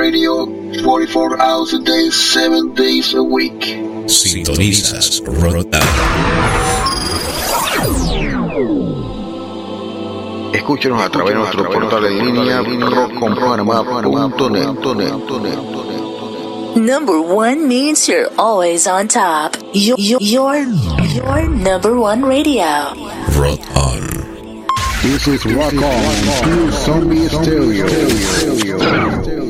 44 hours a day, 7 days a week. Sintonizas Rotan. Escúchenos a través de nuestro portal en línea rockconpanamá.net. Number one means you're always on top. Your, your, your, your number one radio. Rock on. This is Rock On, Pure Zombie Stereo.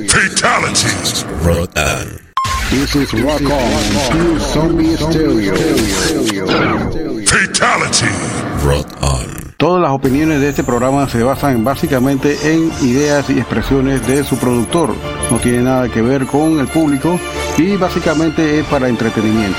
Fatality. Rotan. This is Rock On, Pure Zombie Stereo. Fatality. Rock on. Todas las opiniones de este programa se basan básicamente en ideas y expresiones de su productor. No tiene nada que ver con el público y básicamente es para entretenimiento.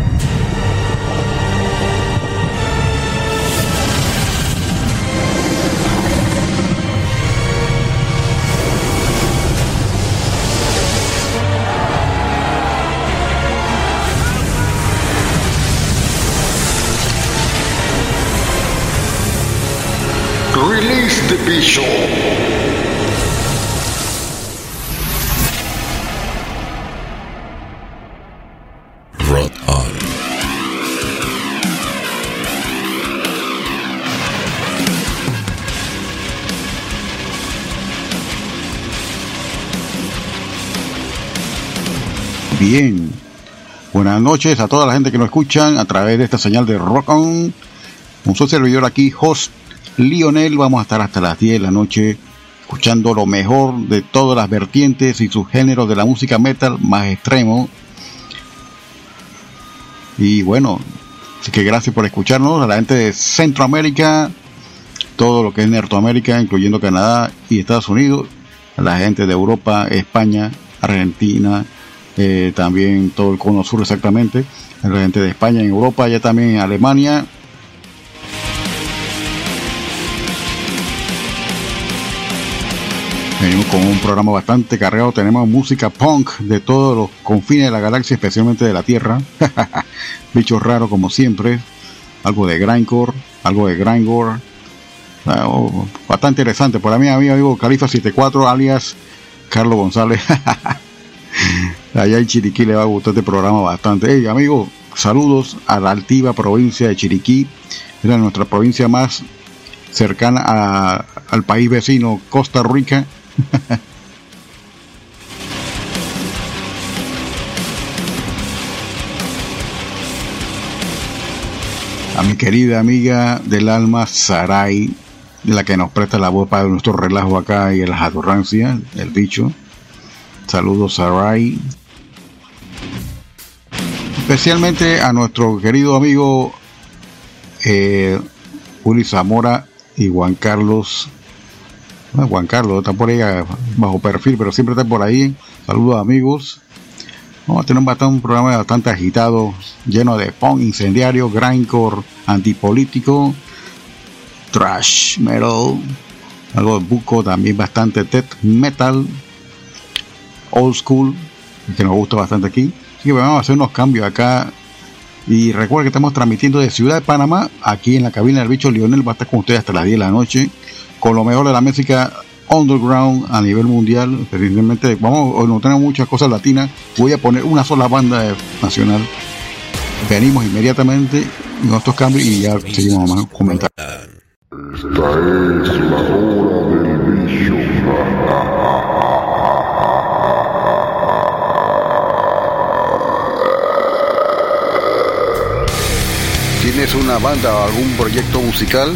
Release the Bishop. Rock on. Bien. Buenas noches a toda la gente que nos escuchan a través de esta señal de Rock On. Un socio servidor aquí, host Lionel. Vamos a estar hasta las 10 de la noche escuchando lo mejor de todas las vertientes y sus géneros de la música metal más extremo. Y bueno, así que gracias por escucharnos a la gente de Centroamérica, todo lo que es Norteamérica, incluyendo Canadá y Estados Unidos, a la gente de Europa, España, Argentina, eh, también todo el cono sur exactamente, la gente de España en Europa, ya también en Alemania. Venimos con un programa bastante cargado, tenemos música punk de todos los confines de la galaxia, especialmente de la Tierra. Bichos raros como siempre, algo de grindcore, algo de grindcore, Ah, oh, bastante interesante. Para mí, mi amigo Califa 74, alias Carlos González. Allá en Chiriquí le va a gustar este programa bastante. Hey, amigo, saludos a la altiva provincia de Chiriquí. Era nuestra provincia más cercana a- al país vecino, Costa Rica. a mi querida amiga del alma Sarai, la que nos presta la voz para nuestro relajo acá y las adorancias, el bicho. Saludos Sarai. Especialmente a nuestro querido amigo eh, Uli Zamora y Juan Carlos. Ah, Juan Carlos está por ahí ah, bajo perfil, pero siempre está por ahí. Saludos amigos. Vamos a tener un, bastante, programa bastante agitado, lleno de punk incendiario, grindcore, antipolítico, trash metal, algo de buco, también bastante death metal, old school, que nos gusta bastante aquí. Así que vamos a hacer unos cambios acá. Y recuerden que estamos transmitiendo de Ciudad de Panamá, aquí en la cabina del bicho Lionel, va a estar con ustedes hasta las 10 de la noche, con lo mejor de la música underground a nivel mundial. Evidentemente, vamos, no tenemos muchas cosas latinas, voy a poner una sola banda nacional. Venimos inmediatamente con estos cambios y ya seguimos más comentando. Esta es la hora del bicho. ¿Tienes una banda o algún proyecto musical?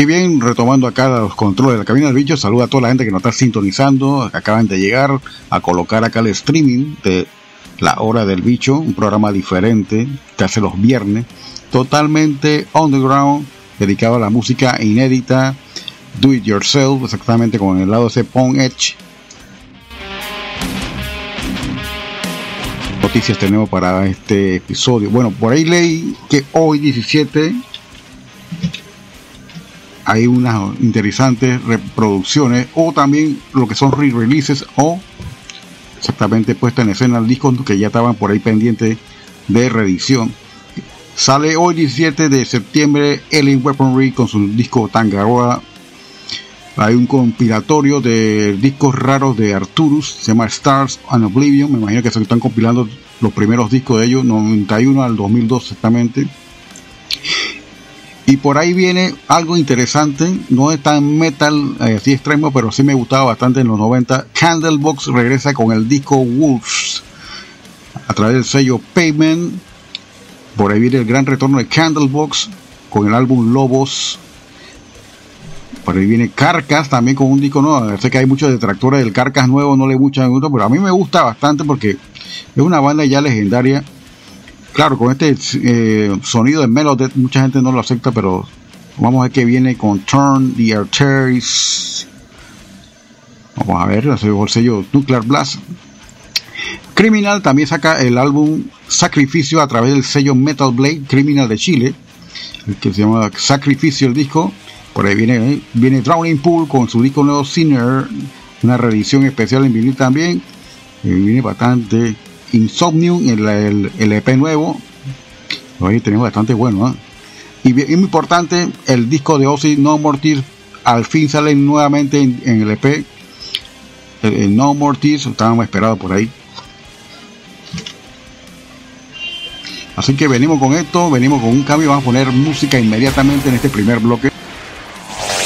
Y bien, retomando acá los controles de la cabina del bicho, saluda a toda la gente que nos está sintonizando, que acaban de llegar a colocar acá el streaming de La Hora del Bicho, un programa diferente que hace los viernes, totalmente underground, dedicado a la música inédita, do it yourself, exactamente con el lado ese Pong Edge. Noticias tenemos para este episodio. Bueno, por ahí leí que hoy 17 hay unas interesantes reproducciones o también lo que son re-releases o exactamente puesta en escena el disco que ya estaban por ahí pendientes de reedición. Sale hoy 17 de septiembre Alien Weaponry con su disco Tangaroa. Hay un compilatorio de discos raros de Arturus, se llama Stars and Oblivion. Me imagino que se están compilando los primeros discos de ellos, 91 al 2002 exactamente. Y por ahí viene algo interesante, no es tan metal eh, así extremo, pero sí me gustaba bastante en los 90. Candlebox regresa con el disco Wolves a través del sello Payment. Por ahí viene el gran retorno de Candlebox con el álbum Lobos. Por ahí viene Carcas también con un disco nuevo. Sé que hay muchos detractores del Carcas nuevo, no le gusta, pero a mí me gusta bastante porque es una banda ya legendaria claro, con este eh, sonido de Melodet mucha gente no lo acepta, pero vamos a ver qué viene con Turn the Arteries. Vamos a ver, el sello Nuclear Blast. Criminal también saca el álbum Sacrificio a través del sello Metal Blade Criminal de Chile, el que se llama Sacrificio el disco. Por ahí viene, eh, viene Drowning Pool con su disco nuevo Sinner, una reedición especial en vinil también. Eh, viene bastante Insomnium, el, el, el EP nuevo. Ahí tenemos bastante bueno. ¿eh? Y, bien- muy importante, el disco de Ozzy No More Tears al fin sale nuevamente en, en el EP. El, el No More Tears, estábamos esperados por ahí. Así que venimos con esto, venimos con un cambio, vamos a poner música inmediatamente en este primer bloque.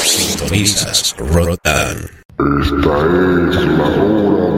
Sintonizas Rock on. Esta es la hora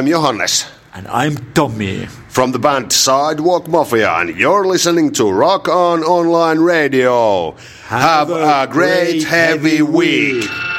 I'm Johannes. And I'm Tommy. From the band Sidewalk Mafia, and you're listening to Rock On Online Radio. Have, Have a, a, great, great heavy, heavy week. week.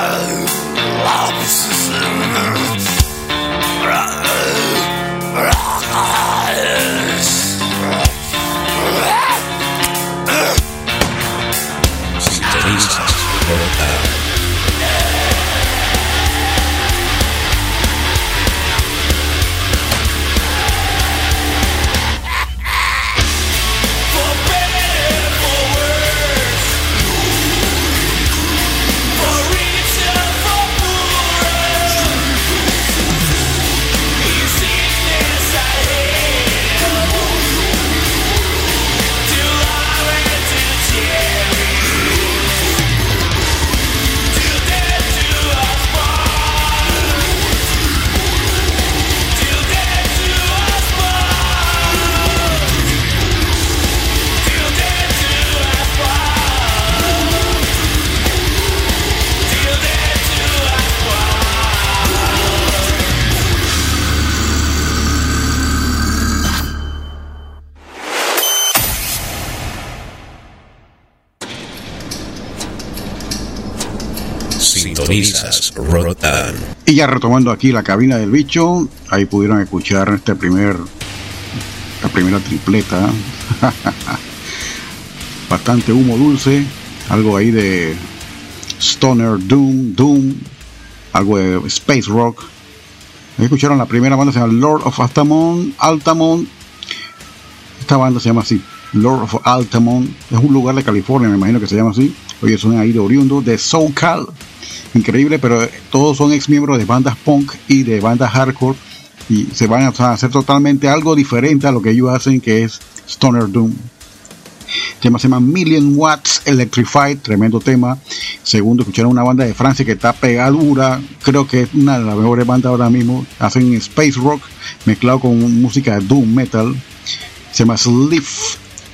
love, love, love. Y ya retomando aquí la cabina del bicho, ahí pudieron escuchar este primer, la primera tripleta. Bastante humo dulce, algo ahí de Stoner Doom, Doom, algo de Space Rock. Ahí escucharon la primera banda, se llama Lord of Altamont, Altamont. Esta banda se llama así, Lord of Altamont. Es un lugar de California, me imagino que se llama así. Oye, son ahí de oriundo de SoCal increíble, pero todos son ex miembros de bandas punk y de bandas hardcore y se van a hacer totalmente algo diferente a lo que ellos hacen, que es Stoner Doom. El tema se llama Million Watts Electrified, tremendo tema. Segundo, escucharon una banda de Francia que está pegadura, creo que es una de las mejores bandas ahora mismo. Hacen space rock mezclado con música de doom metal. Se llama Sleep.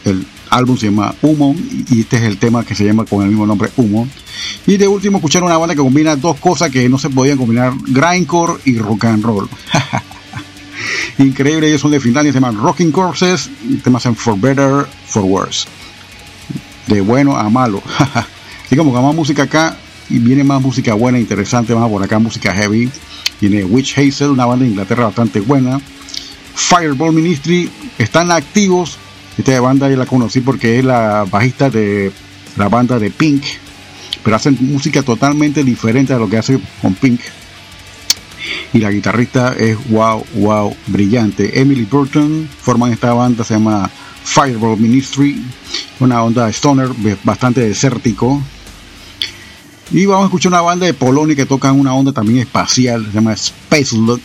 El álbum se llama Humo y este es el tema que se llama con el mismo nombre Humo. Y de último escucharon una banda que combina dos cosas que no se podían combinar, grindcore y rock and roll. Increíble, ellos son de Finlandia, se llaman Rocking Corpses, y temas en For Better, For Worse. De bueno a malo. Como que más música acá y viene más música buena, interesante, más por acá música heavy. Viene Witch Hazel, una banda de Inglaterra bastante buena. Fireball Ministry, están activos. Esta banda yo la conocí porque es la bajista de la banda de Pink, pero hacen música totalmente diferente a lo que hace con Pink y la guitarrista es wow, wow, brillante. Emily Burton forman esta banda, se llama Fireball Ministry, una onda stoner bastante desértico. Y vamos a escuchar una banda de Polonia que tocan una onda también espacial, se llama Space Look.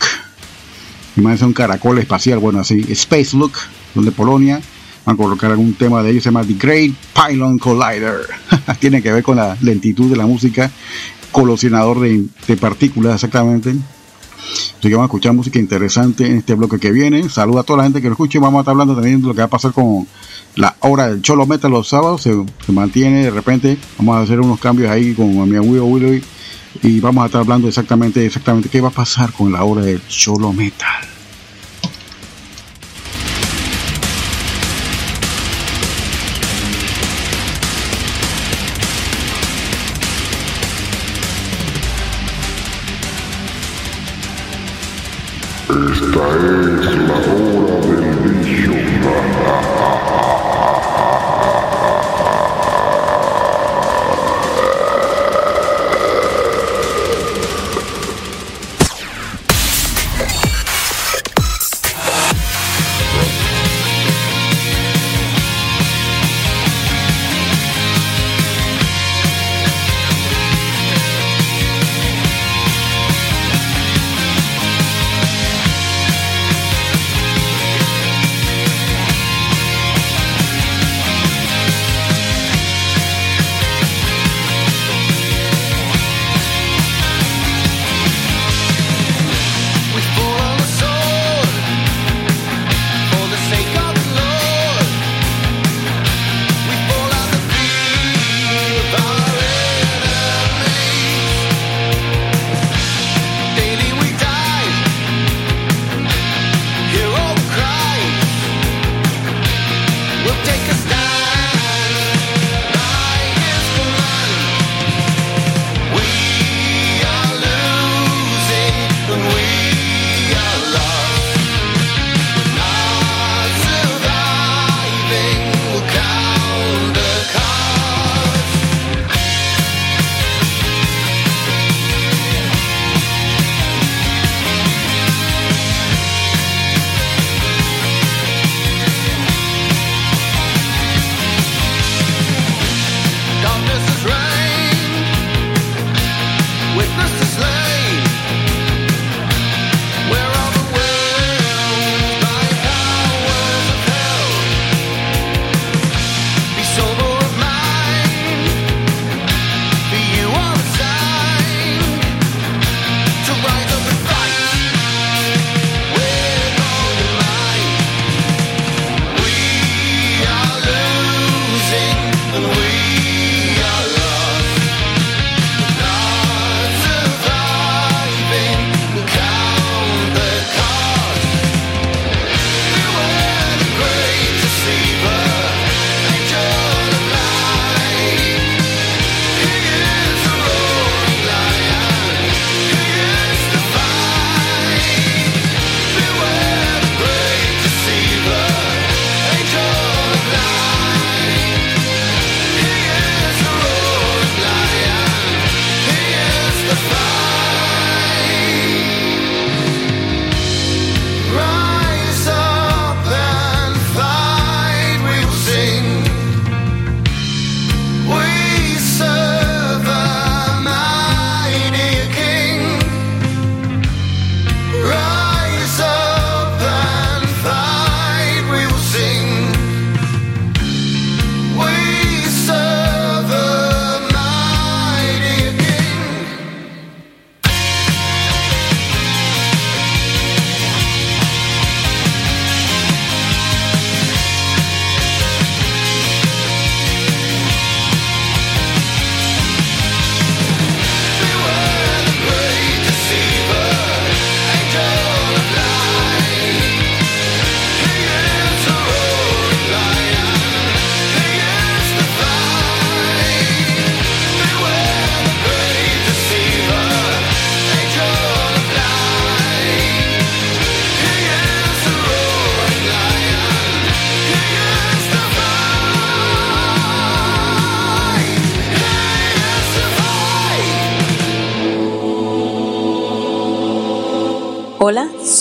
Imagínense un caracol espacial, bueno, así, Space Look, donde Polonia. Van a colocar algún tema de ellos, se llama The Great Pylon Collider. Tiene que ver con la lentitud de la música, colisionador de, partículas exactamente. Así que vamos a escuchar música interesante en este bloque que viene. Saluda a toda la gente que lo escuche. Vamos a estar hablando también de lo que va a pasar con la hora del Cholo Metal los sábados. Se, se mantiene de repente. Vamos a hacer unos cambios ahí con mi amigo Willow y vamos a estar hablando exactamente, exactamente qué va a pasar con la hora del Cholo Metal. Esta es la hora del bicho.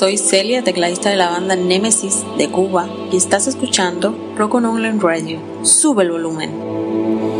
Soy Celia, tecladista de la banda Nemesis de Cuba y estás escuchando Rock on Online Radio. Sube el volumen.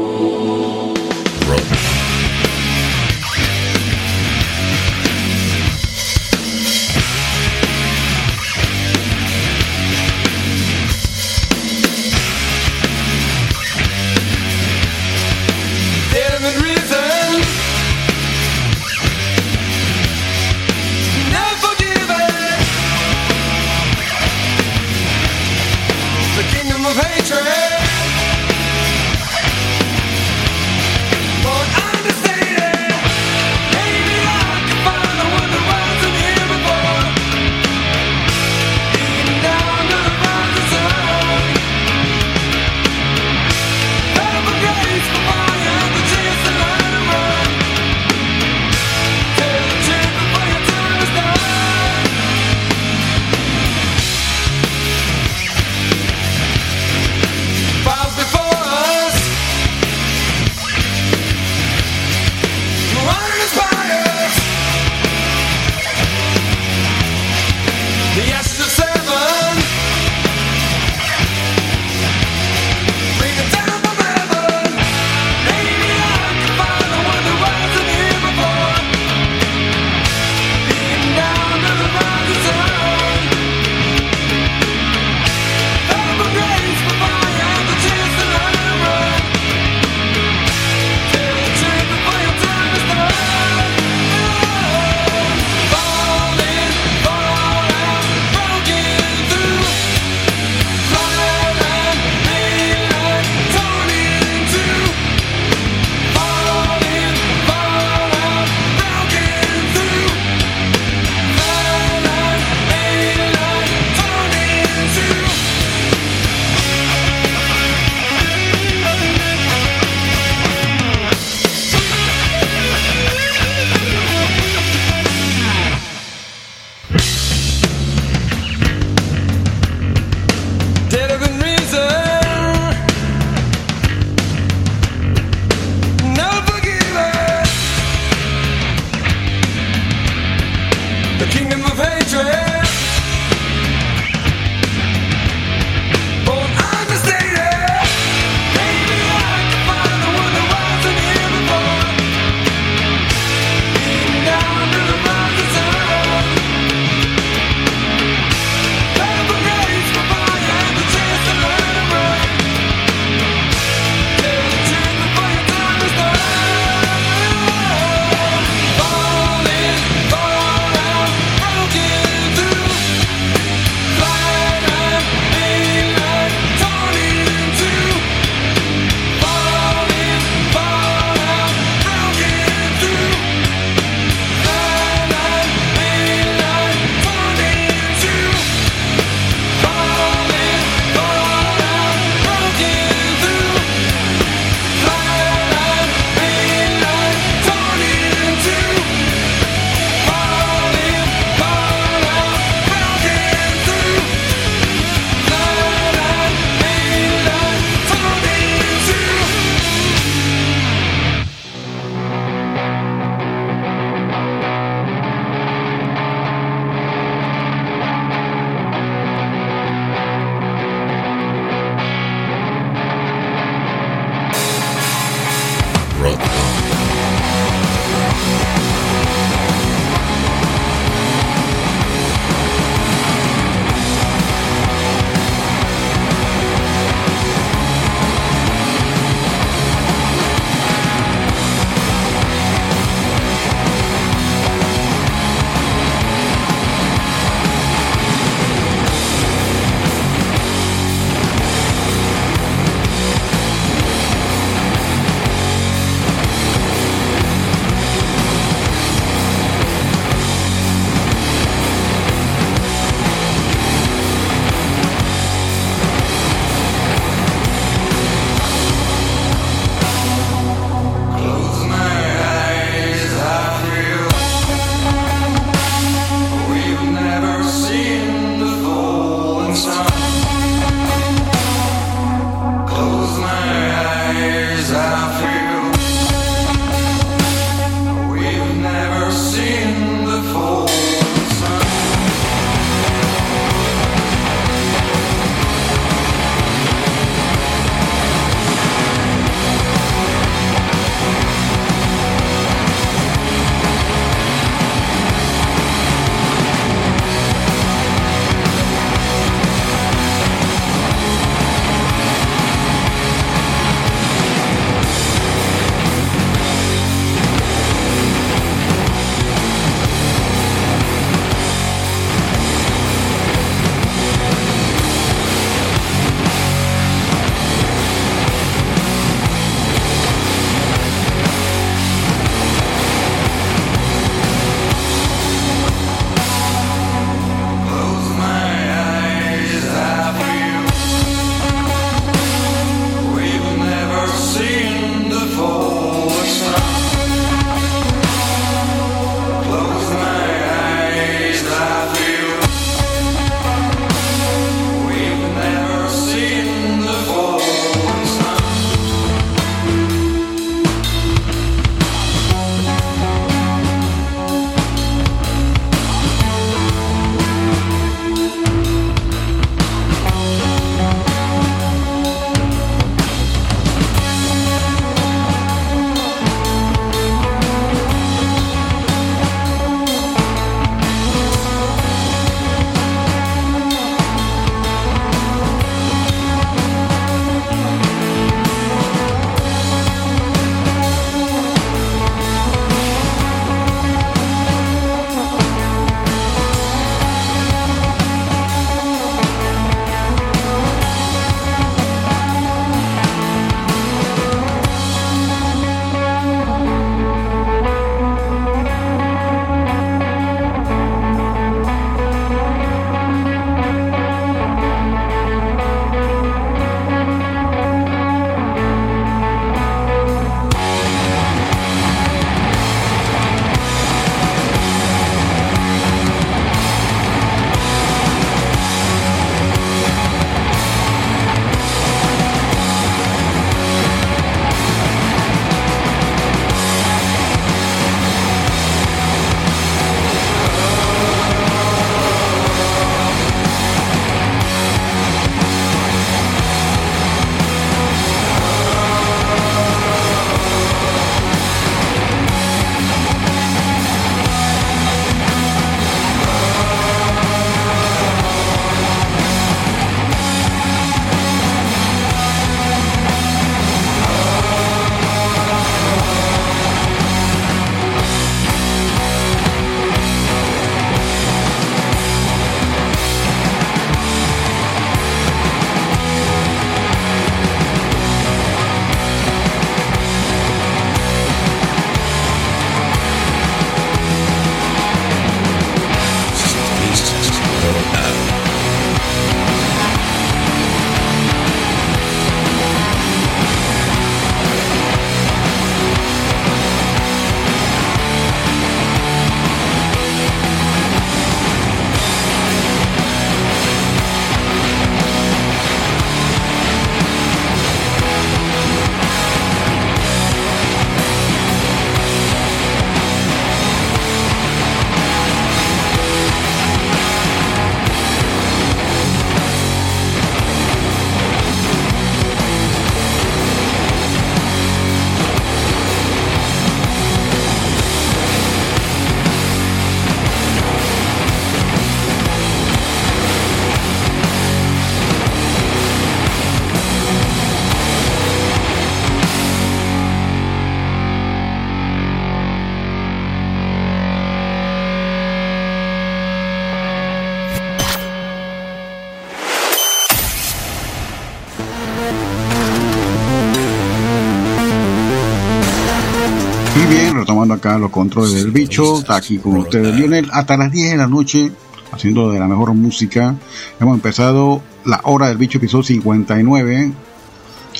Los controles del bicho, está aquí con ustedes Lionel hasta las 10 de la noche, haciendo de la mejor música. Hemos empezado la hora del bicho, episodio 59,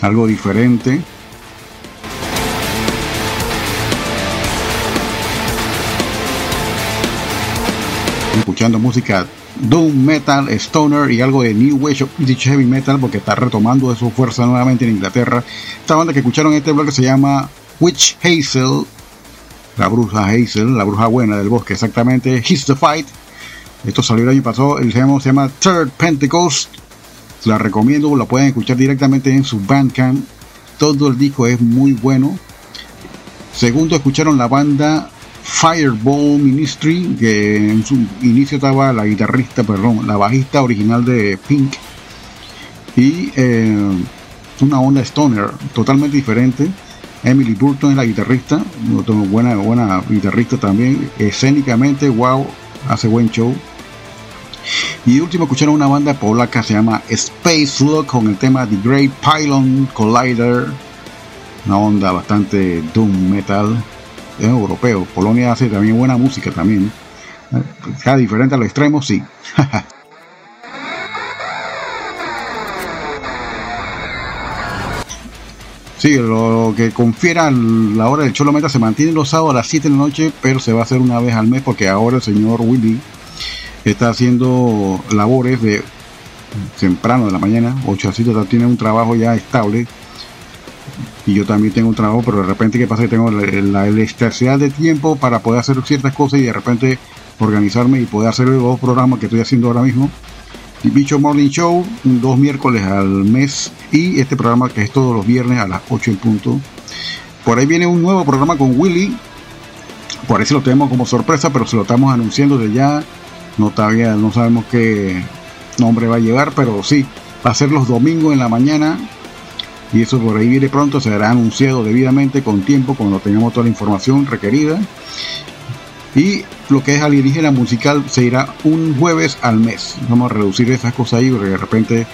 algo diferente. Escuchando música Doom Metal, Stoner y algo de New Wave British Heavy Metal porque está retomando de su fuerza nuevamente en Inglaterra. Esta banda que escucharon este blog se llama Witch Hazel, la bruja Hazel, la bruja buena del bosque, exactamente. His the Fight. Esto salió el año pasado, el tema se llama Third Pentecost. La recomiendo, la pueden escuchar directamente en su Bandcamp. Todo el disco es muy bueno. Segundo, escucharon la banda Fireball Ministry, que en su inicio estaba la guitarrista, perdón, la bajista original de Pink. Y eh, una onda stoner totalmente diferente. Emily Burton es la guitarrista, buena, buena guitarrista también. Escénicamente, wow, hace buen show. Y último escucharon una banda polaca se llama Space Look con el tema The Great Pylon Collider. Una onda bastante doom metal. Es europeo. Polonia hace también buena música también. Cada diferente a los extremos, sí. Sí, lo que confiera la hora del Cholo Meta se mantiene los sábados a las 7 de la noche, pero se va a hacer una vez al mes porque ahora el señor Willy está haciendo labores de temprano de la mañana, 8 así, tiene un trabajo ya estable y yo también tengo un trabajo, pero de repente que pasa que tengo la, la elasticidad de tiempo para poder hacer ciertas cosas y de repente organizarme y poder hacer los programas que estoy haciendo ahora mismo. Bicho Morning Show, dos miércoles al mes y este programa que es todos los viernes a las 8 en punto. Por ahí viene un nuevo programa con Willy. Por ahí se lo tenemos como sorpresa, pero se lo estamos anunciando de ya. No todavía no sabemos qué nombre va a llevar, pero sí, va a ser los domingos en la mañana. Y eso por ahí viene pronto, será anunciado debidamente con tiempo, cuando tengamos toda la información requerida. Y lo que es alienígena musical se irá un jueves al mes. Vamos a reducir esas cosas ahí porque de repente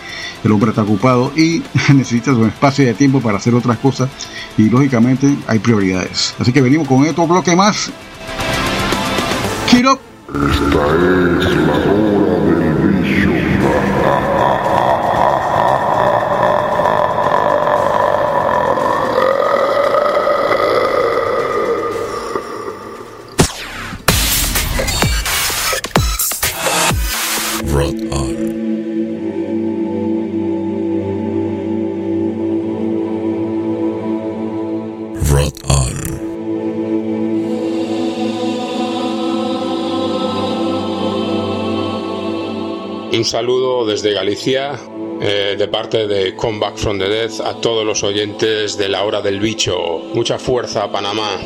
el hombre está ocupado y necesita un espacio de tiempo para hacer otras cosas y lógicamente hay prioridades. Así que venimos con otro bloque más. Up. Esta es la saludo desde Galicia, eh, de parte de Come Back from the Dead, a todos los oyentes de la hora del bicho. Mucha fuerza, Panamá.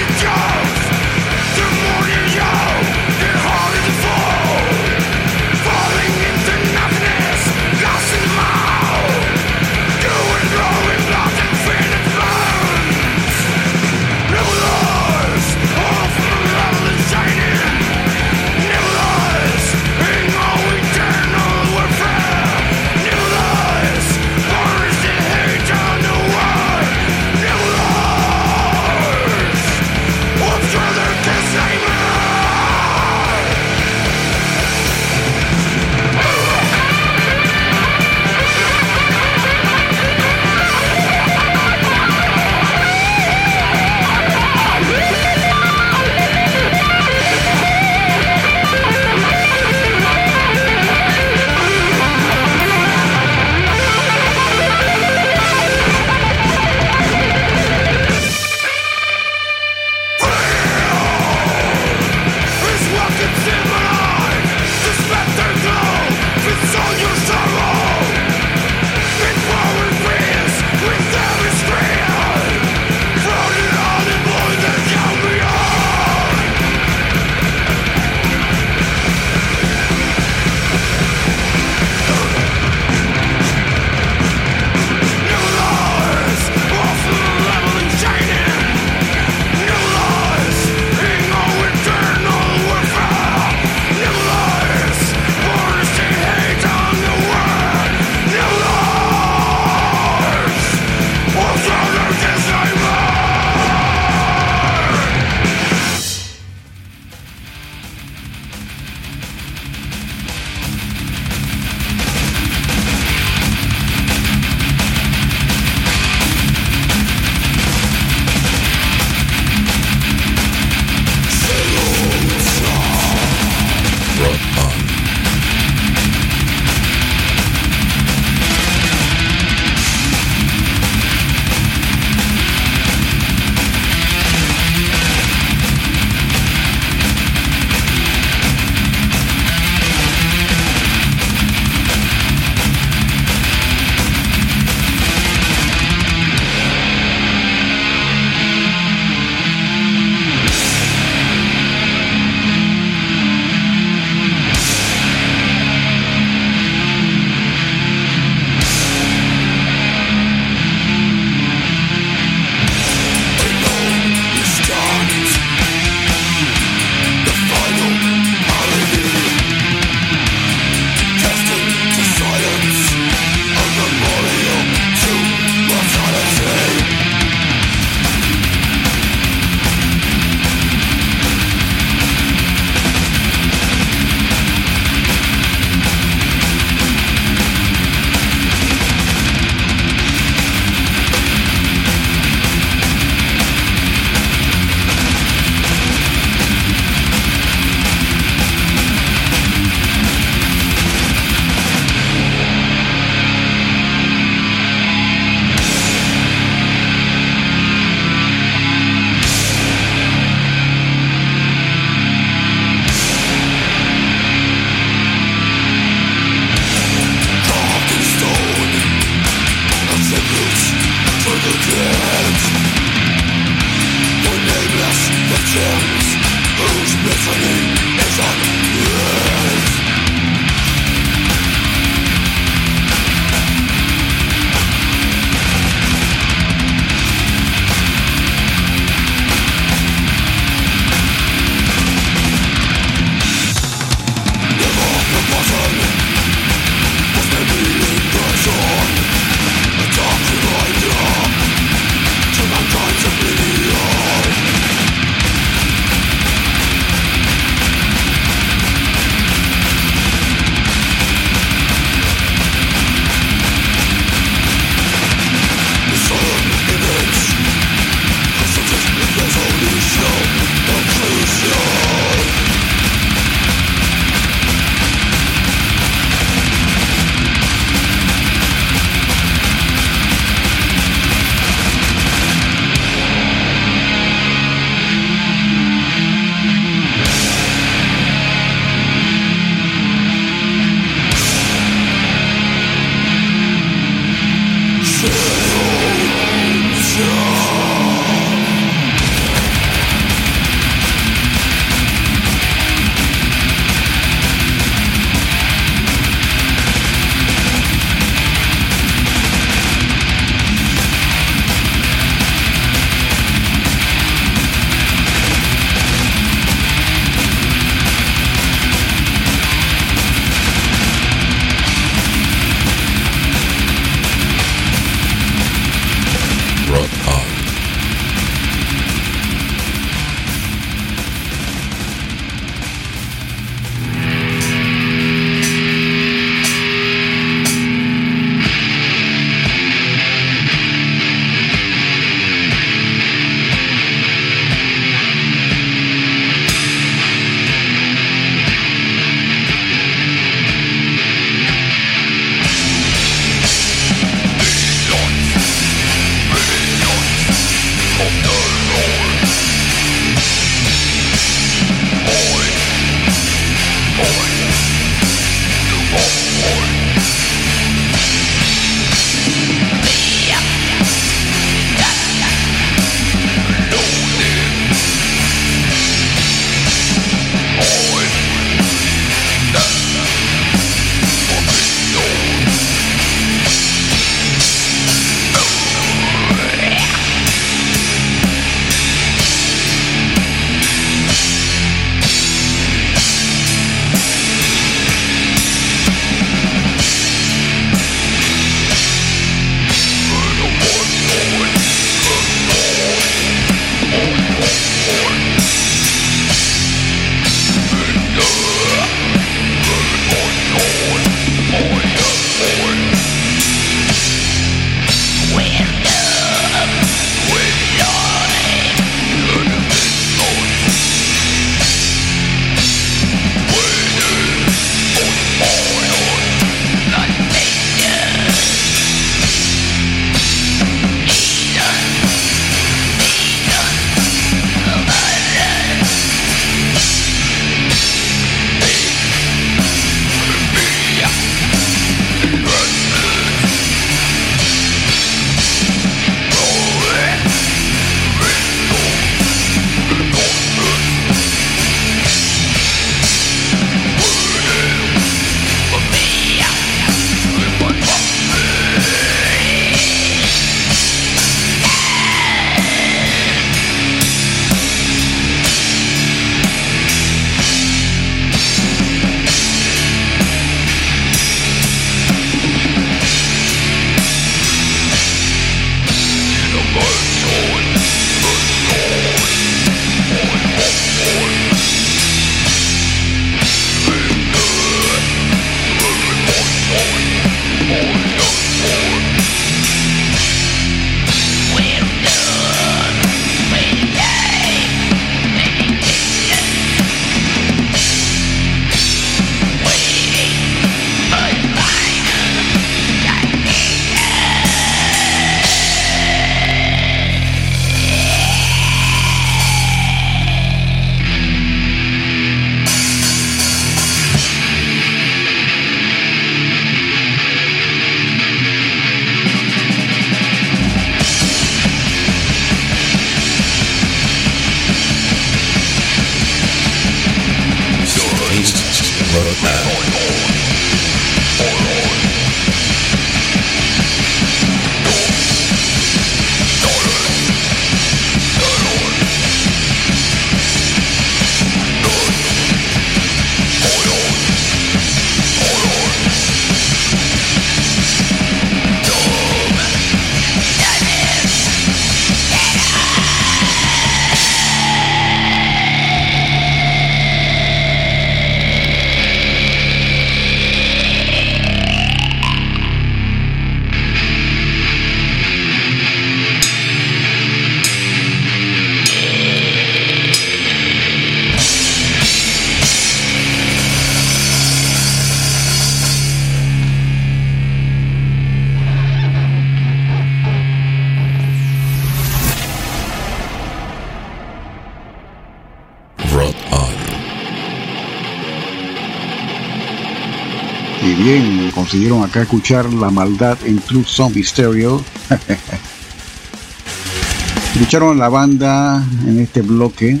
Consiguieron acá escuchar La Maldad en True Zombie Stereo. Escucharon la banda en este bloque.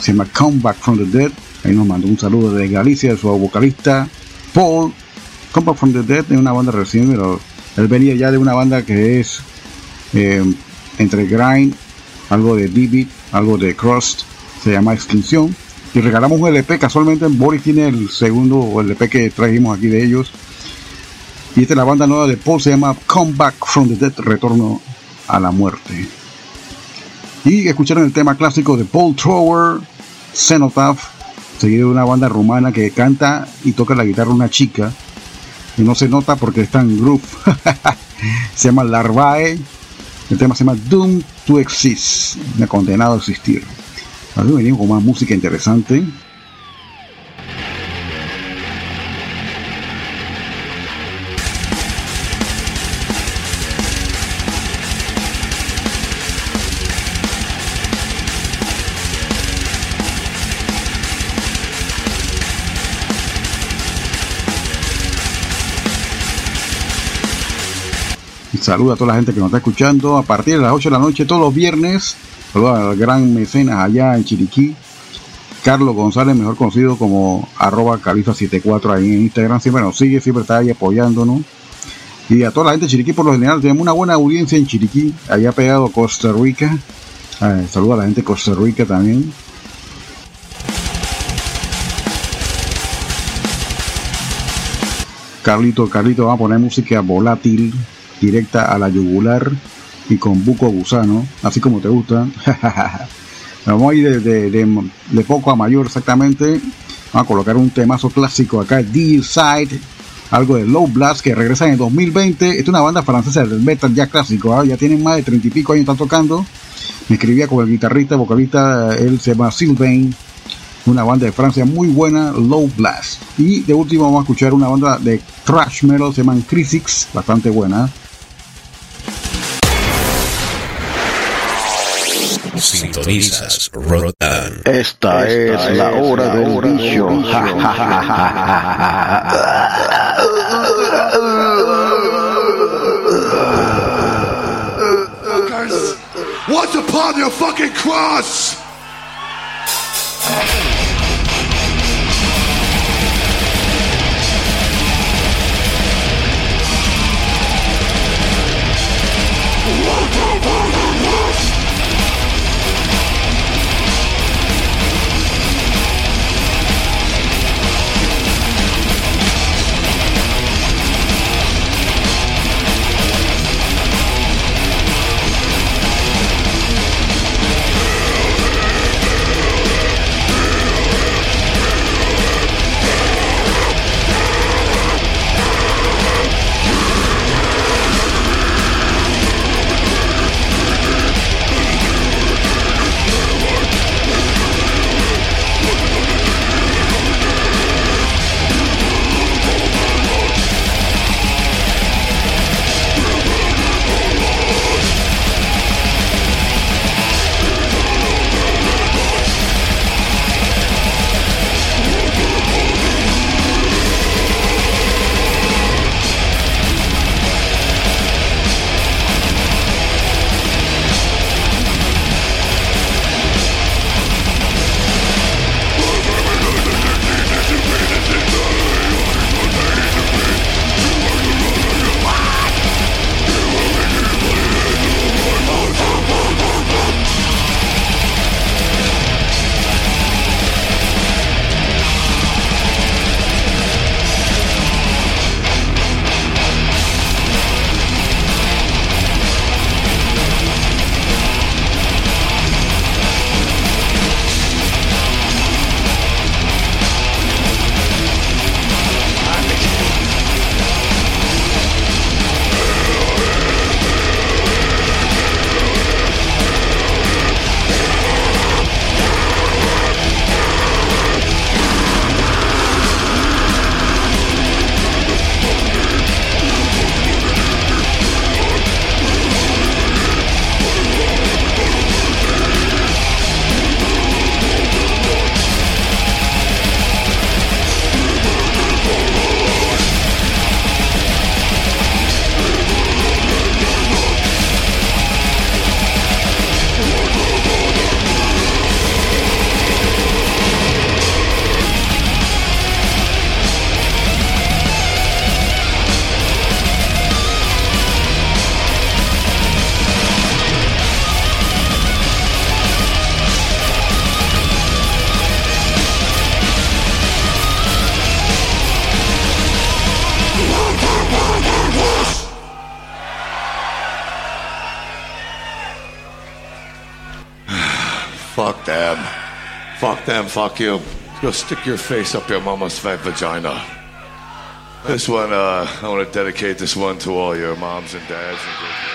Se llama Comeback from the Dead. Ahí nos mandó un saludo de Galicia, su vocalista Paul. Comeback from the Dead es una banda reciente, pero él venía ya de una banda que es eh, entre grind, algo de Divid, algo de crust, se llama Extinción. Y regalamos un LP, casualmente Boris tiene el segundo LP que trajimos aquí de ellos. Y esta es la banda nueva de Paul, se llama Comeback from the Dead, Retorno a la Muerte. Y escucharon el tema clásico de Paul Trower, Cenotaph, seguido de una banda rumana que canta y toca la guitarra una chica. Y no se nota porque está en groove. se llama Larvae. El tema se llama Doom to Exist. Me condenado a existir. Ahora venimos con más música interesante. Saluda a toda la gente que nos está escuchando a partir de las 8 de la noche todos los viernes. Saluda al gran mecenas allá en Chiriquí. Carlos González, mejor conocido como arroba califa74 ahí en Instagram. Siempre nos sigue, siempre está ahí apoyándonos. Y a toda la gente de Chiriquí por lo general, tenemos una buena audiencia en Chiriquí, allá pegado Costa Rica. Eh, saluda a la gente de Costa Rica también. Carlito, Carlito, va a poner música volátil directa a la yugular y con buco gusano, así como te gusta. Vamos a ir de, de, de, poco a mayor exactamente. Vamos a colocar un temazo clásico acá, D-Side, algo de Low Blast que regresa en el 2020. Esta es una banda francesa del metal ya clásico, ¿eh? ya tienen más de 30 y pico años, están tocando. Me escribía con el guitarrista, vocalista, él se llama Sylvain, una banda de Francia muy buena, Low Blast. Y de último vamos a escuchar una banda de thrash metal, se llaman Crisix, bastante buena. Rotan. Esta, Esta es, es, la hora la del hora bicho. Del bicho. What's upon your fucking cross? Fuck you. Go stick your face up your mama's fat vagina. This one, uh, I want to dedicate this one to all your moms and dads. And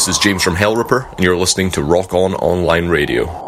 This is James from Hellripper, and you're listening to Rock On Online Radio.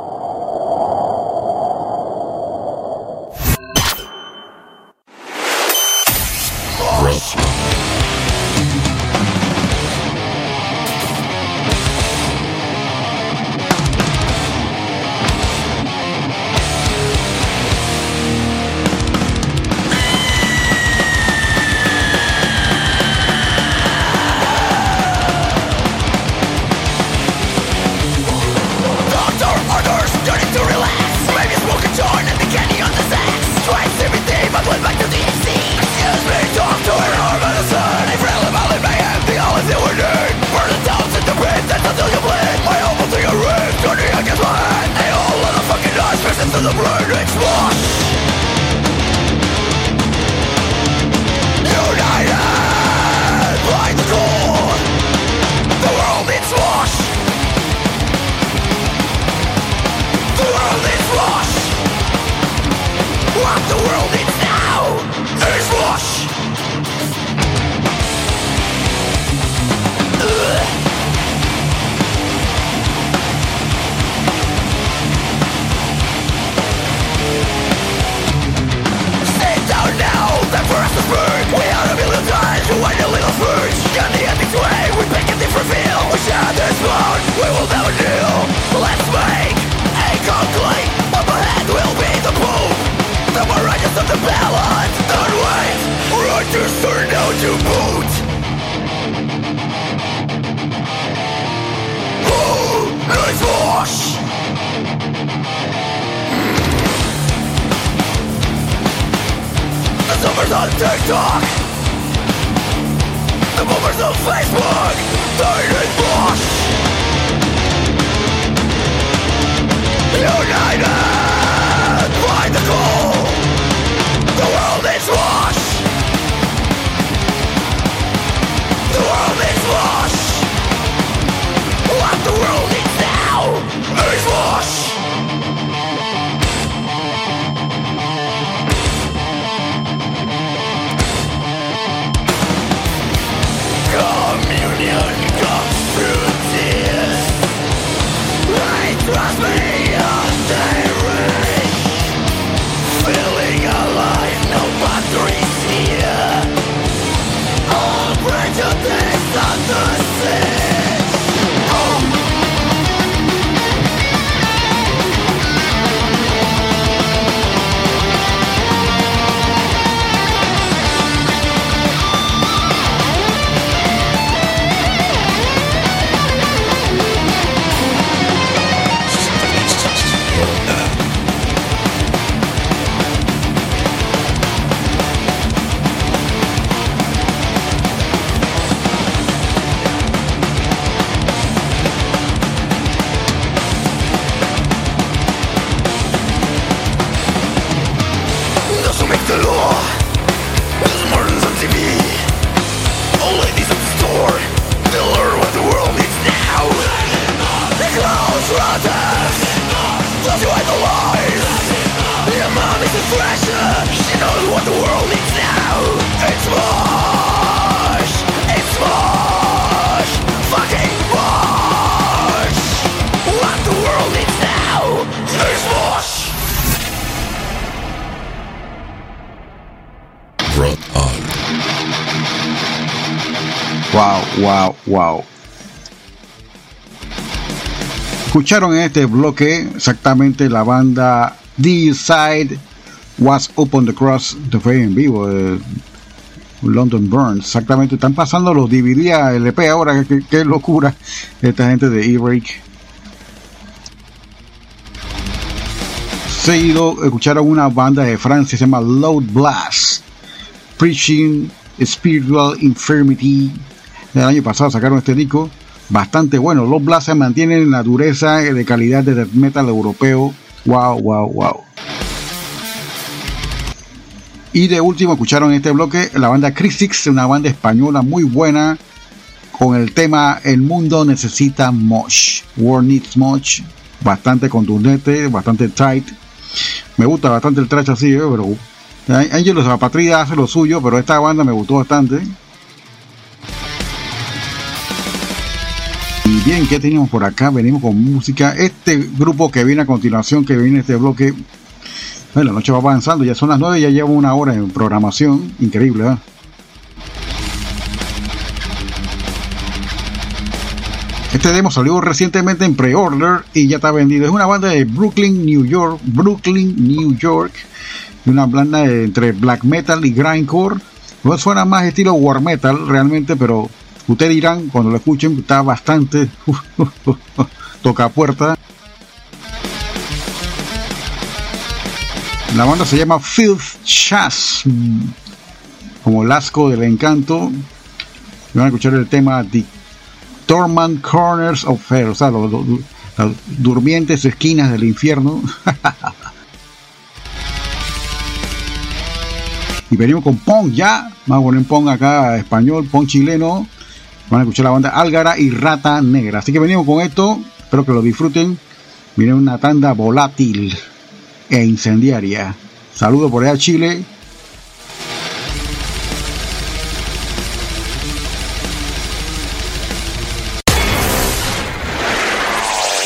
Escucharon en este bloque exactamente la banda The Side Was Up on the Cross, de fue en vivo de London Burns. Exactamente, están pasando los DVD a LP ahora, qué, qué locura esta gente de E-Rake. Seguido escucharon una banda de Francia, se llama Loud Blast. Preaching Spiritual Infirmity. El año pasado sacaron este disco. Bastante bueno. Los Blast mantienen en la dureza de calidad de death metal europeo. Wow, wow, wow. Y de último escucharon en este bloque la banda Crisix, una banda española muy buena con el tema El mundo necesita mosh. World needs mosh. Bastante contundente, bastante tight. Me gusta bastante el trash así, ¿eh? pero Angelus Zapatria hace lo suyo, pero esta banda me gustó bastante. Bien, ¿qué tenemos por acá? Venimos con música. Este grupo que viene a continuación, que viene este bloque. Bueno, la noche va avanzando, ya son las 9, ya llevo una hora en programación. Increíble, ¿verdad? Este demo salió recientemente en pre-order y ya está vendido. Es una banda de Brooklyn, New York. Brooklyn, New York. Una banda entre black metal y grindcore. No suena más estilo war metal realmente, pero ustedes dirán cuando lo escuchen, está bastante toca puerta. La banda se llama Filth Chas, como el asco del encanto. Van a escuchar el tema The Dormant Corners of Hell, o sea, los, los- durmientes esquinas del infierno. y venimos con Pong ya, vamos a poner Pong acá español, Pong chileno. Van a escuchar la banda Álgara y Rata Negra. Así que venimos con esto, espero que lo disfruten. Viene una tanda volátil e incendiaria. Saludos por allá Chile.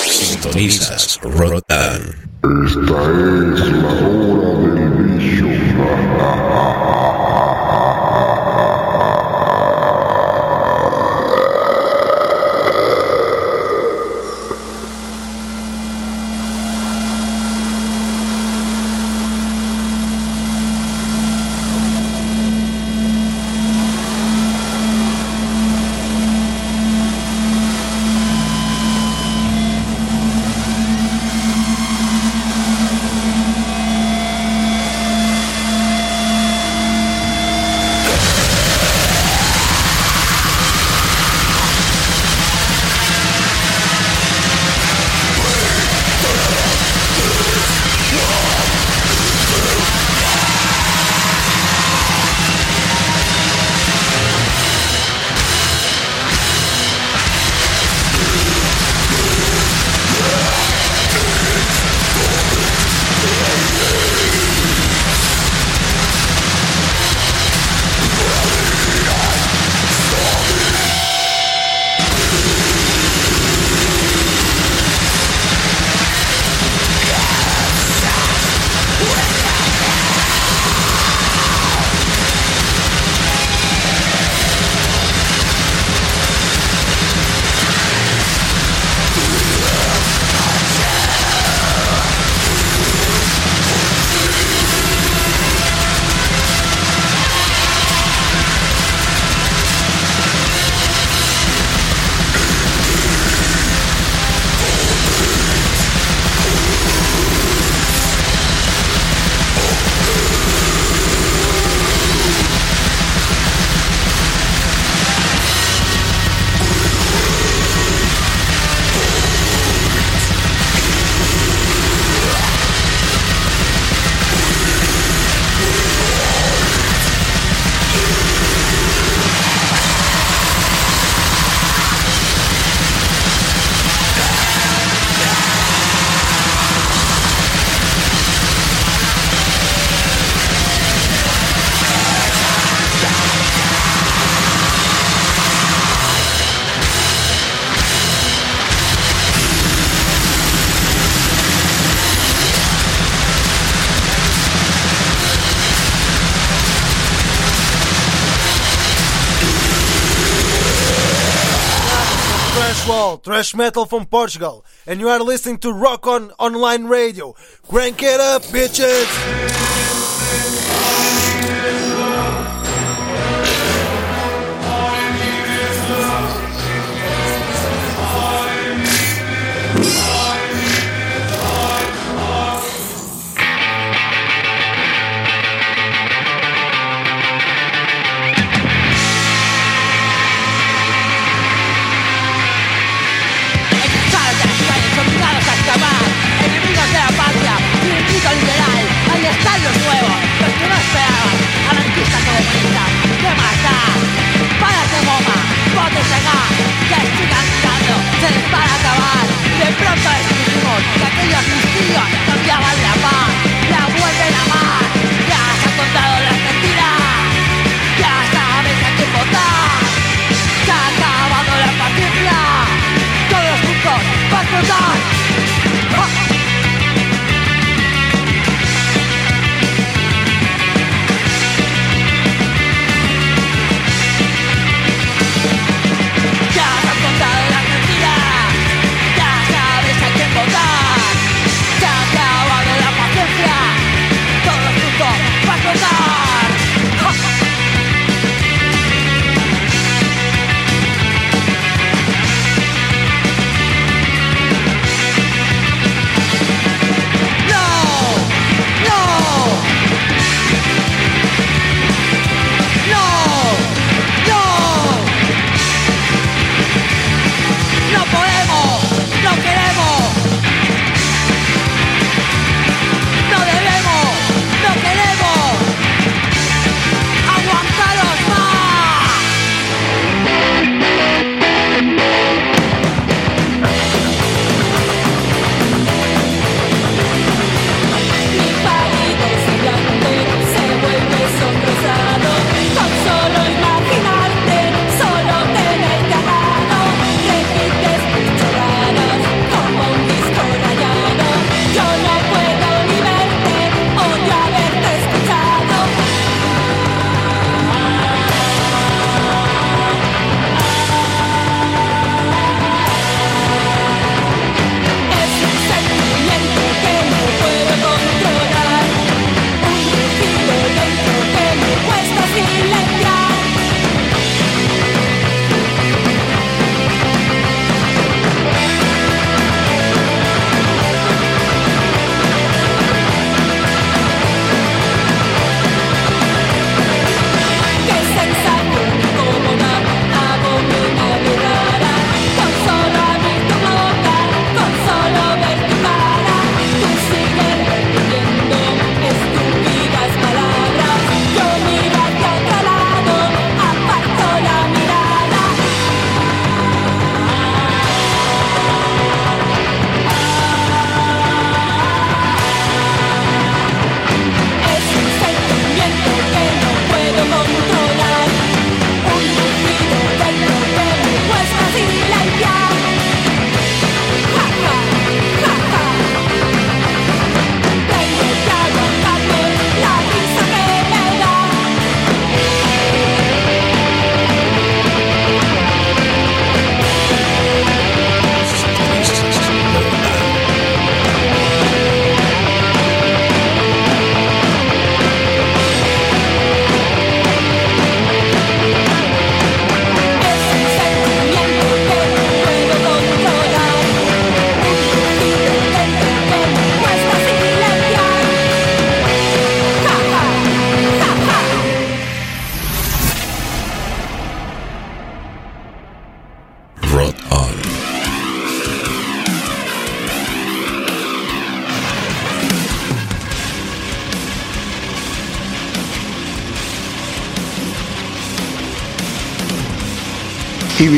Sintonizas Rotan. Esta es la hora del bicho. Trash Metal from Portugal, and you are listening to Rock On Online Radio. Crank it up, bitches! Se les va a acabar. De pronto descubrimos que aquellos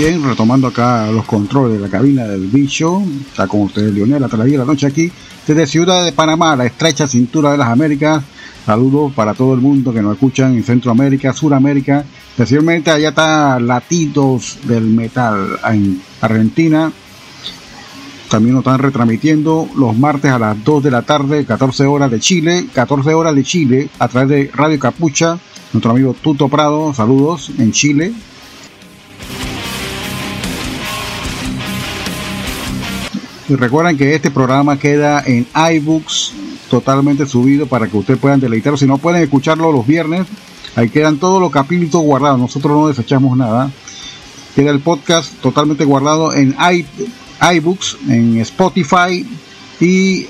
retomando acá los controles de la cabina del bicho, está con ustedes Lionel a de la noche aquí, desde Ciudad de Panamá, la estrecha cintura de las Américas. Saludos para todo el mundo que nos escuchan en Centroamérica, Suramérica, especialmente allá está Latidos del Metal en Argentina. También nos están retransmitiendo los martes a las 2 de la tarde, 14 horas de Chile, 14 horas de Chile, a través de Radio Capucha, nuestro amigo Tuto Prado, saludos en Chile, recuerden que este programa queda en iBooks totalmente subido para que ustedes puedan deleitarlo. Si no pueden escucharlo los viernes, ahí quedan todos los capítulos guardados. Nosotros no desechamos nada. Queda el podcast totalmente guardado en iBooks, en Spotify y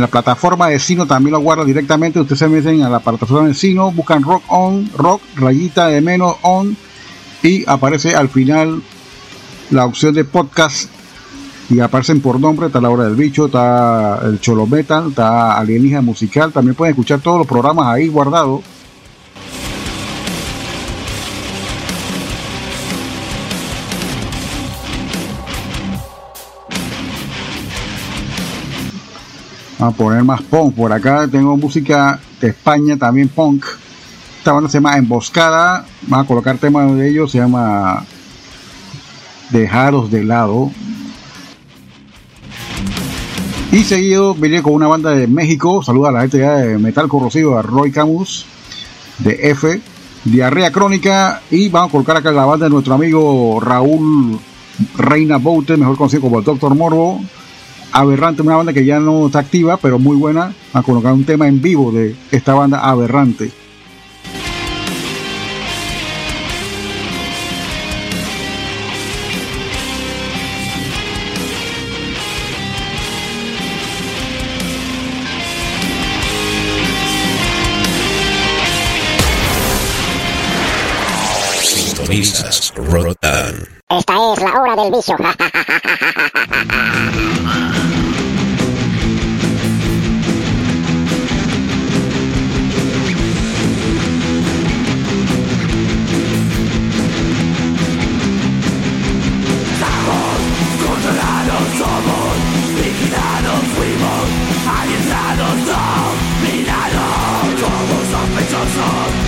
la plataforma de Sino también lo guarda directamente. Ustedes se meten a la plataforma de Sino, buscan Rock On, Rock, rayita de menos On y aparece al final la opción de podcast y aparecen por nombre, está la hora del bicho, está el cholo metal, está alienígena musical, también pueden escuchar todos los programas ahí guardados. Vamos a poner más punk. Por acá tengo música de España, también punk. Esta banda se llama Emboscada. Vamos a colocar tema de ellos. Se llama Dejaros de lado. Y seguido venía con una banda de México. Saluda a la gente de Metal Corrosivo, a Roy Camus, de F, Diarrea Crónica. Y vamos a colocar acá la banda de nuestro amigo Raúl Reina Boute, mejor conocido como el Doctor Morbo. Aberrante, una banda que ya no está activa, pero muy buena. A colocar un tema en vivo de esta banda Aberrante. Rotan. Esta es la hora del vicio. Fuimos, arriesgados dominados. Somos sospechosos,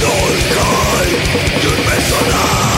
Noll kein Dimensional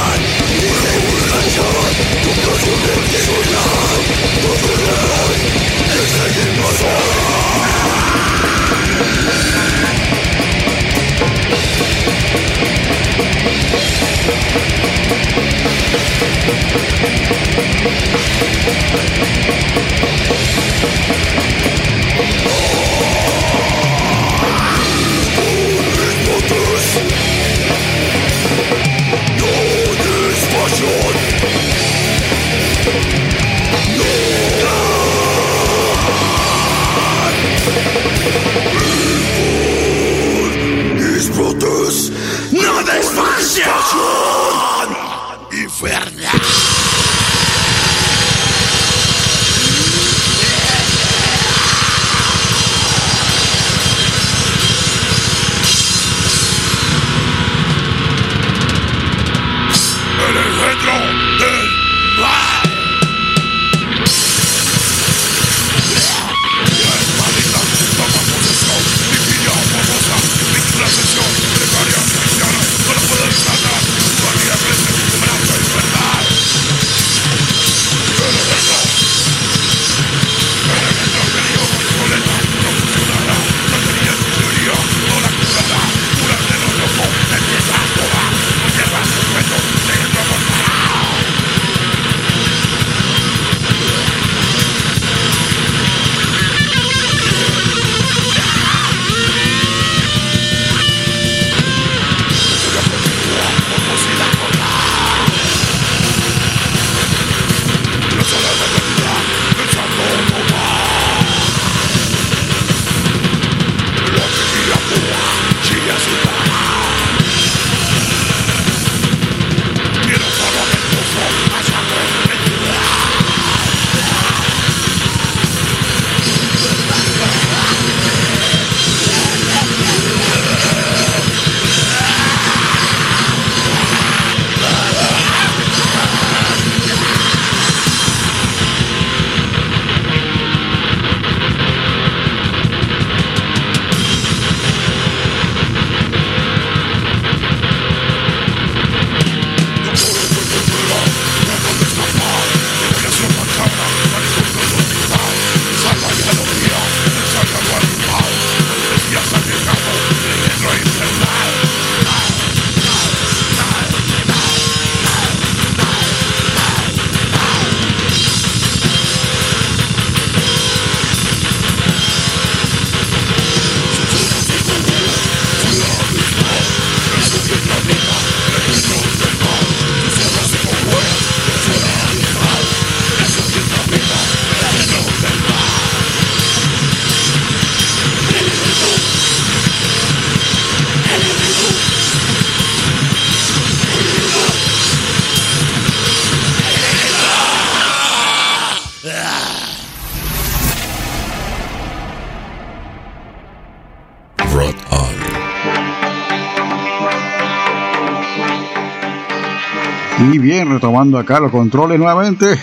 retomando acá los controles nuevamente.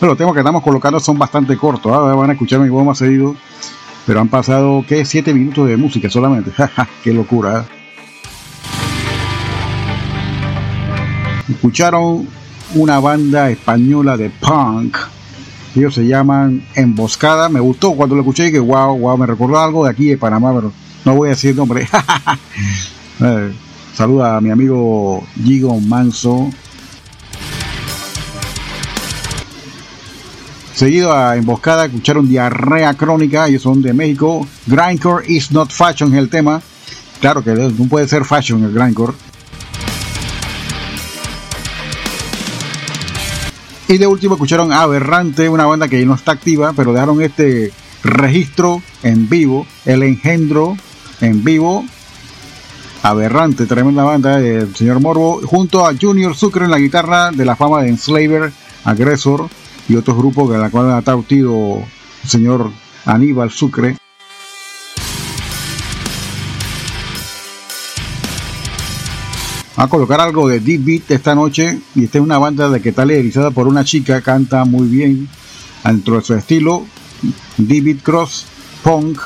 los temas que estamos colocando son bastante cortos. Ahora van a escuchar mi voz más seguido. Pero han pasado, ¿qué? Siete minutos de música solamente. ¡Qué locura! Escucharon una banda española de punk. Ellos se llaman Emboscada. Me gustó cuando lo escuché que wow, wow, me recordó algo de aquí de Panamá, pero no voy a decir nombre. Eh, Saluda a mi amigo Gigo Manso. Seguido a Emboscada, escucharon Diarrea Crónica, ellos son de México. Grindcore is not fashion es el tema. Claro que no puede ser fashion el Grindcore. Y de último escucharon Aberrante, una banda que no está activa, pero dejaron este registro en vivo, el engendro en vivo aberrante, tremenda banda del señor Morbo, junto a Junior Sucre en la guitarra de la fama de Enslaver, Agresor y otros grupos de la cual ha trautido el señor Aníbal Sucre. a colocar algo de Deep Beat esta noche y esta es una banda de que está liderizada por una chica, canta muy bien dentro de su estilo, Deep Beat Cross, Punk,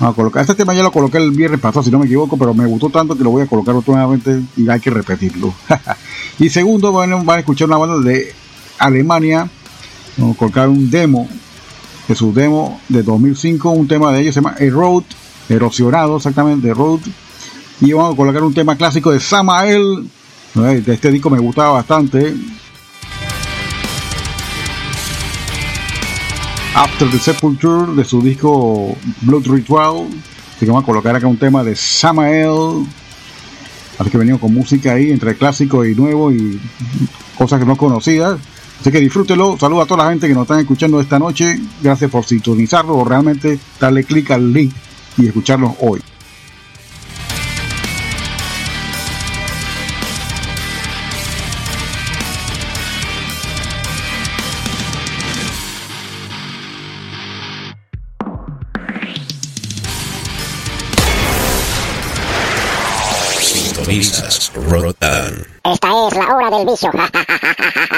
a colocar. Este tema ya lo coloqué el viernes pasado, si no me equivoco, pero me gustó tanto que lo voy a colocar otra y hay que repetirlo. y segundo, van, a escuchar una banda de Alemania, vamos a colocar un demo de su demo de 2005, un tema de ellos se llama Road, erosionado exactamente, Road. Y vamos a colocar un tema clásico de Samael, de este disco me gustaba bastante, After the Sepulture de su disco Blood Ritual. Así que vamos a colocar acá un tema de Samael. Así que venimos con música ahí entre clásico y nuevo y cosas que no conocidas. Así que disfrútelo. Saludos a toda la gente que nos están escuchando esta noche. Gracias por sintonizarlo o realmente darle clic al link y escucharlos hoy. Sintonizas Rotan. Esta es la hora del vicio.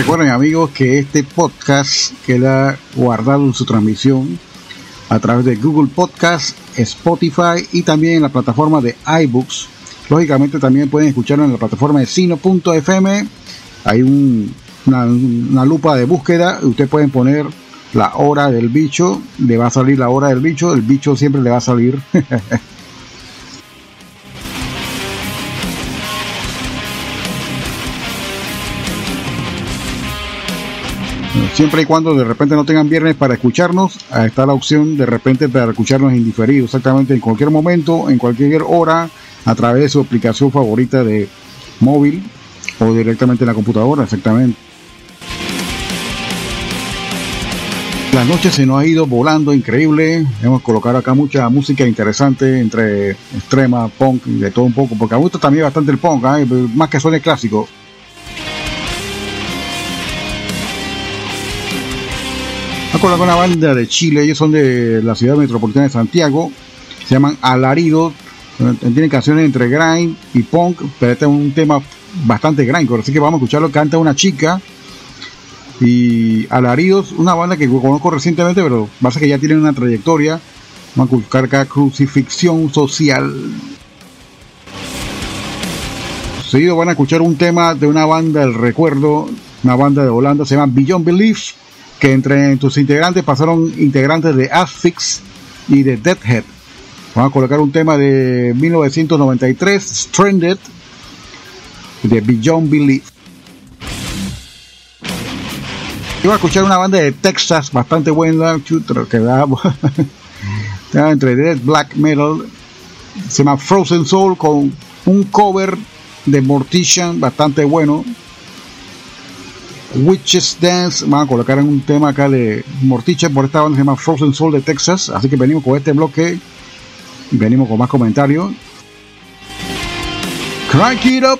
recuerden amigos que este podcast queda guardado en su transmisión a través de Google Podcast, Spotify y también en la plataforma de iBooks. Lógicamente también pueden escucharlo en la plataforma de sino.fm. Hay un- una, una lupa de búsqueda. Ustedes pueden poner la hora del bicho. Le va a salir la hora del bicho. El bicho siempre le va a salir. Siempre y cuando de repente no tengan viernes para escucharnos, está la opción de repente para escucharnos en diferido, exactamente en cualquier momento, en cualquier hora, a través de su aplicación favorita de móvil o directamente en la computadora, exactamente. La noche se nos ha ido volando increíble. Hemos colocado acá mucha música interesante entre extrema, punk y de todo un poco, porque a gusta también bastante el punk, ¿eh? más que suene clásico. Con una banda de Chile, ellos son de la ciudad metropolitana de Santiago, se llaman Alarido, eh, tienen canciones entre grind y punk, pero este es un tema bastante grindcore, así que vamos a escucharlo, canta una chica y Alaridos, una banda que conozco recientemente, pero pasa que ya tienen una trayectoria, vamos a buscar acá Crucifixión Social. Seguido van a escuchar un tema de una banda del recuerdo, una banda de Holanda, se llama Beyond Belief, que entre sus integrantes pasaron integrantes de Asphyx y de Deadhead. Vamos a colocar un tema de 1993, Stranded, de Beyond Belief. Voy a escuchar una banda de Texas bastante buena, que da entre Dead Black Metal, se llama Frozen Soul con un cover de Mortician bastante bueno. Witches Dance, van a colocar en un tema acá de Mortician por esta banda se llama Frozen Soul de Texas, así que venimos con este bloque venimos con más comentarios. Crank it up.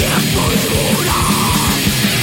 tiempo es volar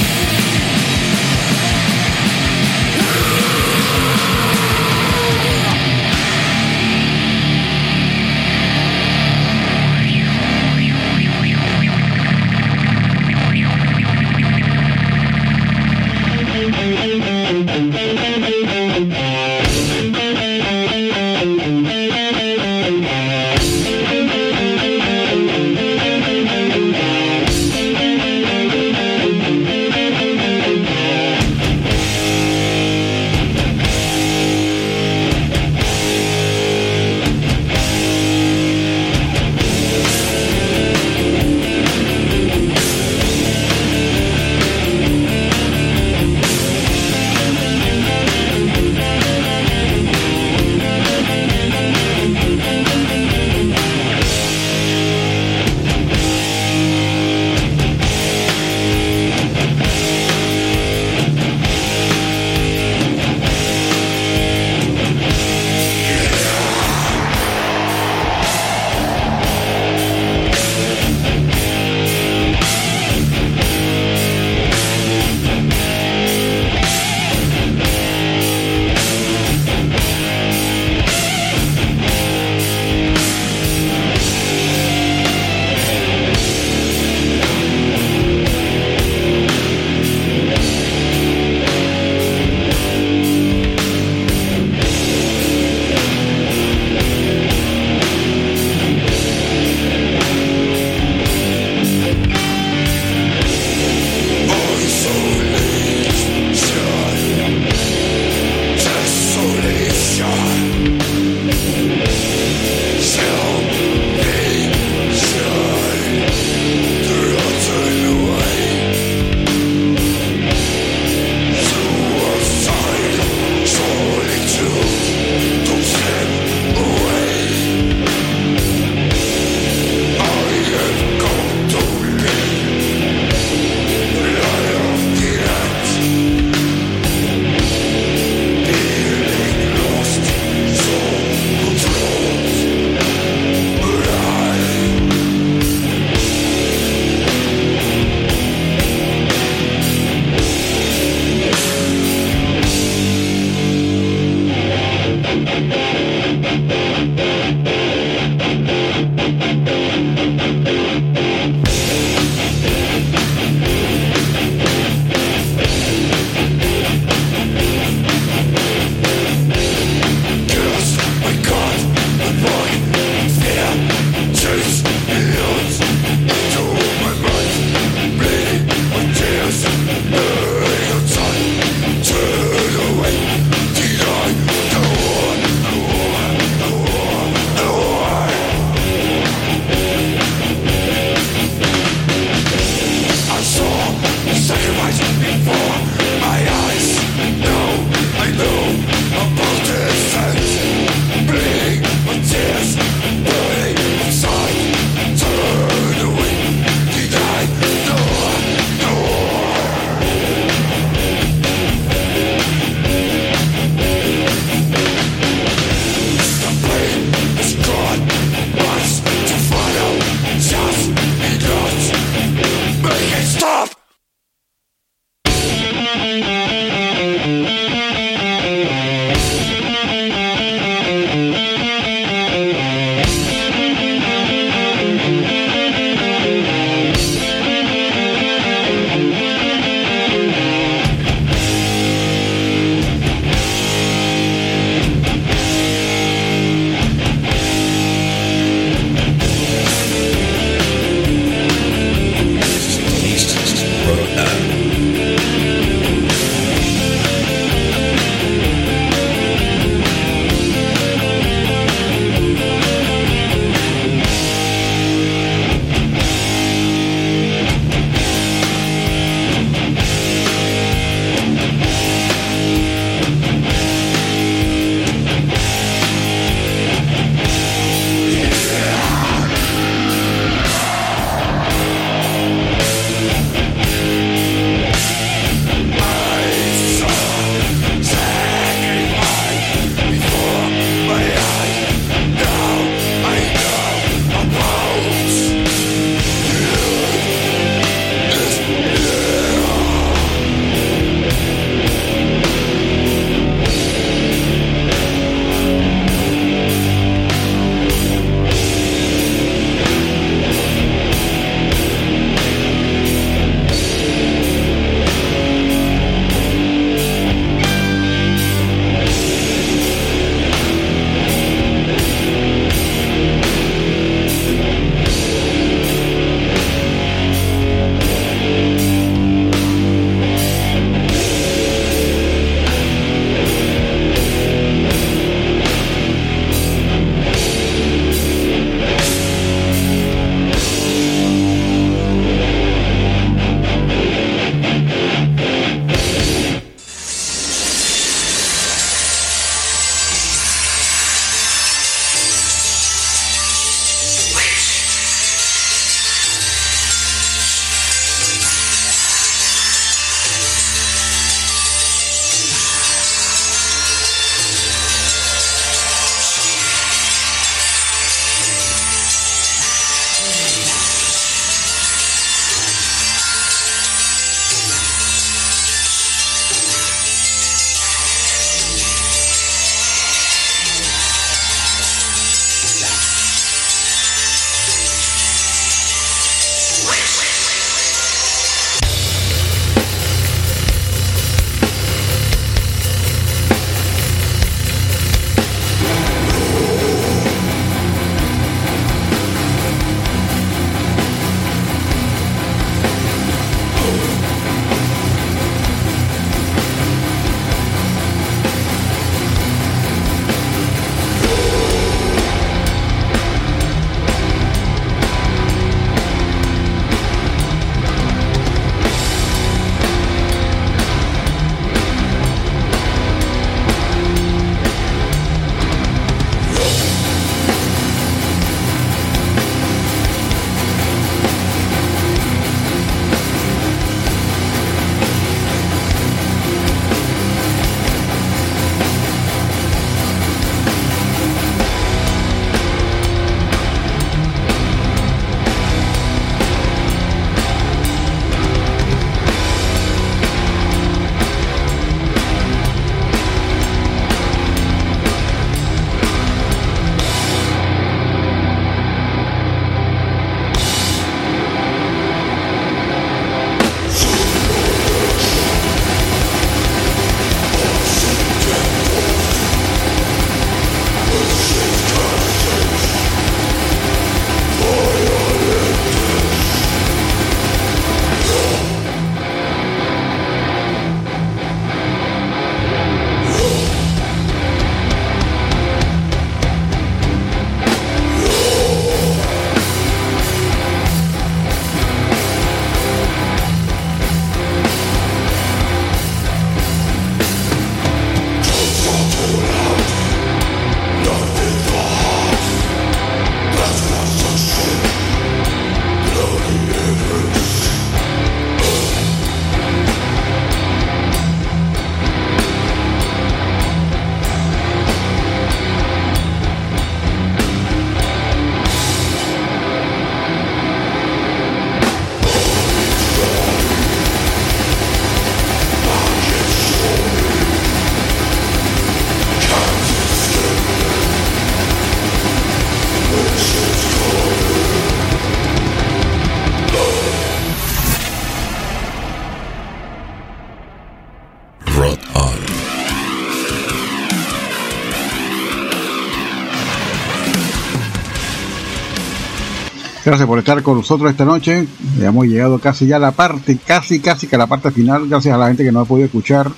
Por estar con nosotros esta noche. Ya hemos llegado casi ya a la parte, casi, casi que a la parte final. Gracias a la gente que nos ha podido escuchar.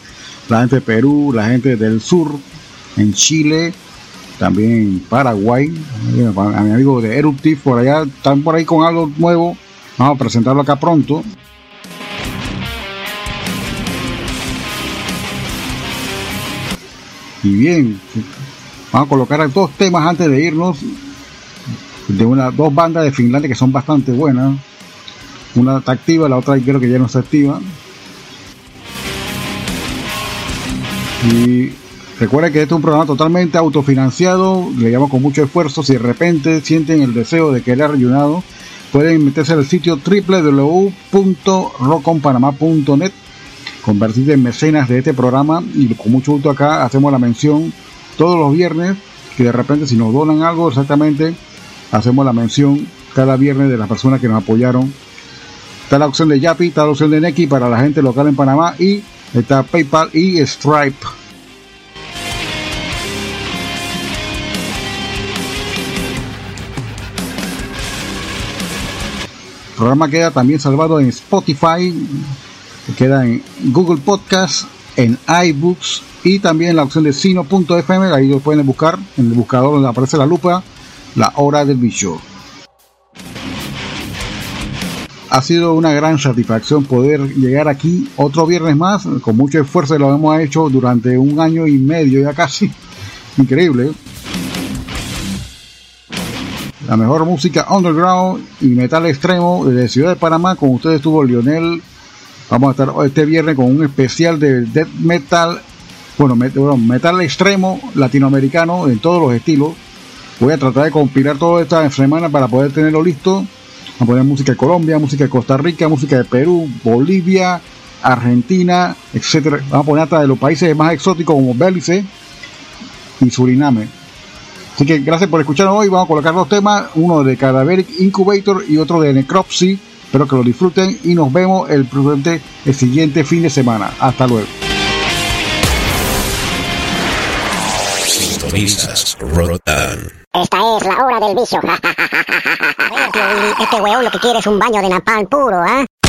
La gente de Perú, la gente del sur, en Chile, también Paraguay. A mi amigo de Eruptive por allá, están por ahí con algo nuevo. Vamos a presentarlo acá pronto. Y bien, vamos a colocar dos temas antes de irnos de una dos bandas de Finlandia que son bastante buenas. Una está activa, la otra creo que ya no está activa. Y recuerden que este es un programa totalmente autofinanciado, le llamo con mucho esfuerzo. Si de repente sienten el deseo de quedar ayunado, pueden meterse al sitio www.roconpanamá.net, convertirse en mecenas de este programa y con mucho gusto acá hacemos la mención todos los viernes que de repente si nos donan algo exactamente hacemos la mención cada viernes de las personas que nos apoyaron. Está la opción de Yapi, está la opción de Neki para la gente local en Panamá y está PayPal y Stripe. El programa queda también salvado en Spotify, queda en Google Podcast, en iBooks y también la opción de sino.fm, ahí lo pueden buscar en el buscador donde aparece la lupa la hora del bicho. Ha sido una gran satisfacción poder llegar aquí otro viernes más, con mucho esfuerzo lo hemos hecho durante un año y medio ya casi. Increíble. La mejor música underground y metal extremo desde Ciudad de Panamá. Con ustedes estuvo Lionel. Vamos a estar este viernes con un especial de death metal, bueno, metal extremo latinoamericano en todos los estilos Voy a tratar de compilar toda esta semana para poder tenerlo listo. Vamos a poner música de Colombia, música de Costa Rica, música de Perú, Bolivia, Argentina, etcétera. Vamos a poner hasta de los países más exóticos como Belice y Suriname. Así que gracias por escucharnos hoy. Vamos a colocar dos temas, uno de Cadaveric Incubator y otro de Necropsy. Espero que lo disfruten y nos vemos el, el siguiente fin de semana. Hasta luego. Sintonizas Rotan. Esta es la hora del vicio. Willy, este weón lo que quiere es un baño de napalm puro, ¿ah? Thank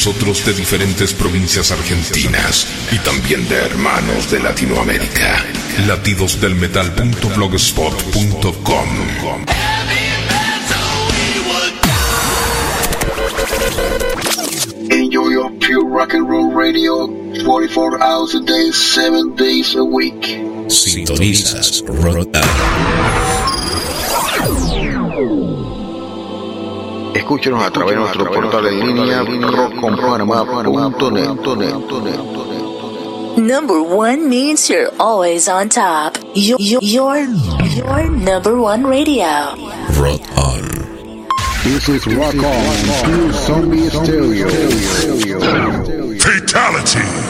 y muchos otros de diferentes provincias argentinas y también de hermanos de Latinoamérica. Latidosdelmetal.blogspot.com Enjoy your pure rock and roll radio 44 hours a day, 7 days a week. Sintonizas Rotan. Escúchenos a través de nuestro portal en línea rockconpanamá.net. Number one means you're always on top. Your, your, your, your number one radio. Rock on. This is Rock On, Pure Zombie Stereo. Fatality. Rock on.